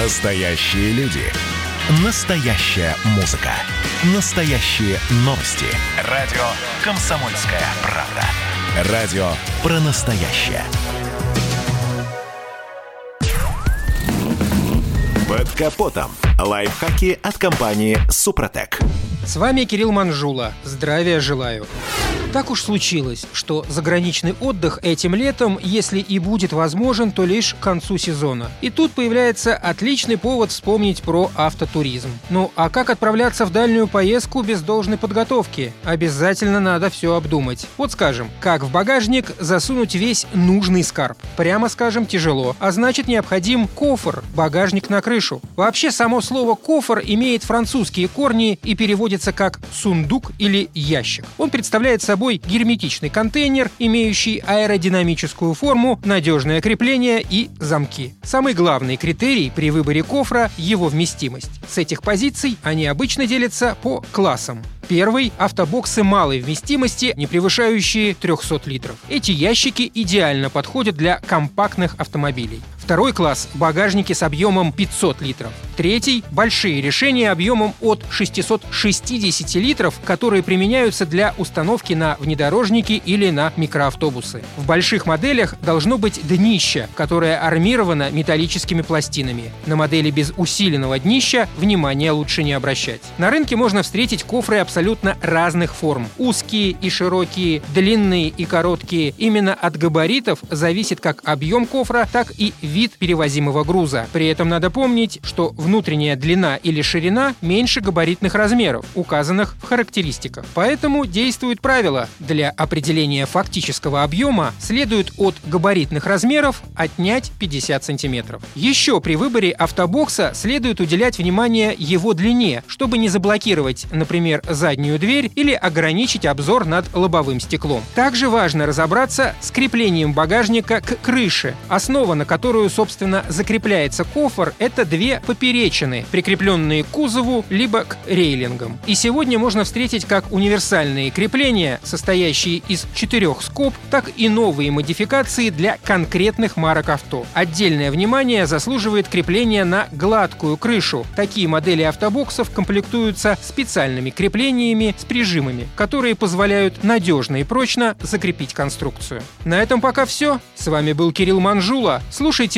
Настоящие люди. Настоящая музыка. Настоящие новости. Радио «Комсомольская правда». Радио про настоящее. Под капотом. Лайфхаки от компании «Супротек». С вами Кирилл Манжула. Здравия желаю. Так уж случилось, что заграничный отдых этим летом, если и будет возможен, то лишь к концу сезона. И тут появляется отличный повод вспомнить про автотуризм. Ну а как отправляться в дальнюю поездку без должной подготовки? Обязательно надо все обдумать. Вот скажем, как в багажник засунуть весь нужный скарб? Прямо скажем, тяжело, а значит необходим кофр, багажник на крышу. Вообще само слово «кофр» имеет французские корни и переводится как «сундук» или «ящик». Он представляет собой собой герметичный контейнер, имеющий аэродинамическую форму, надежное крепление и замки. Самый главный критерий при выборе кофра – его вместимость. С этих позиций они обычно делятся по классам. Первый – автобоксы малой вместимости, не превышающие 300 литров. Эти ящики идеально подходят для компактных автомобилей. Второй класс – багажники с объемом 500 литров. Третий – большие решения объемом от 660 литров, которые применяются для установки на внедорожники или на микроавтобусы. В больших моделях должно быть днище, которое армировано металлическими пластинами. На модели без усиленного днища внимания лучше не обращать. На рынке можно встретить кофры абсолютно разных форм. Узкие и широкие, длинные и короткие. Именно от габаритов зависит как объем кофра, так и вид вид перевозимого груза. При этом надо помнить, что внутренняя длина или ширина меньше габаритных размеров, указанных в характеристиках. Поэтому действует правило. Для определения фактического объема следует от габаритных размеров отнять 50 сантиметров. Еще при выборе автобокса следует уделять внимание его длине, чтобы не заблокировать, например, заднюю дверь или ограничить обзор над лобовым стеклом. Также важно разобраться с креплением багажника к крыше, основа на которую которую, собственно, закрепляется кофр, это две поперечины, прикрепленные к кузову либо к рейлингам. И сегодня можно встретить как универсальные крепления, состоящие из четырех скоб, так и новые модификации для конкретных марок авто. Отдельное внимание заслуживает крепление на гладкую крышу. Такие модели автобоксов комплектуются специальными креплениями с прижимами, которые позволяют надежно и прочно закрепить конструкцию. На этом пока все. С вами был Кирилл Манжула. Слушайте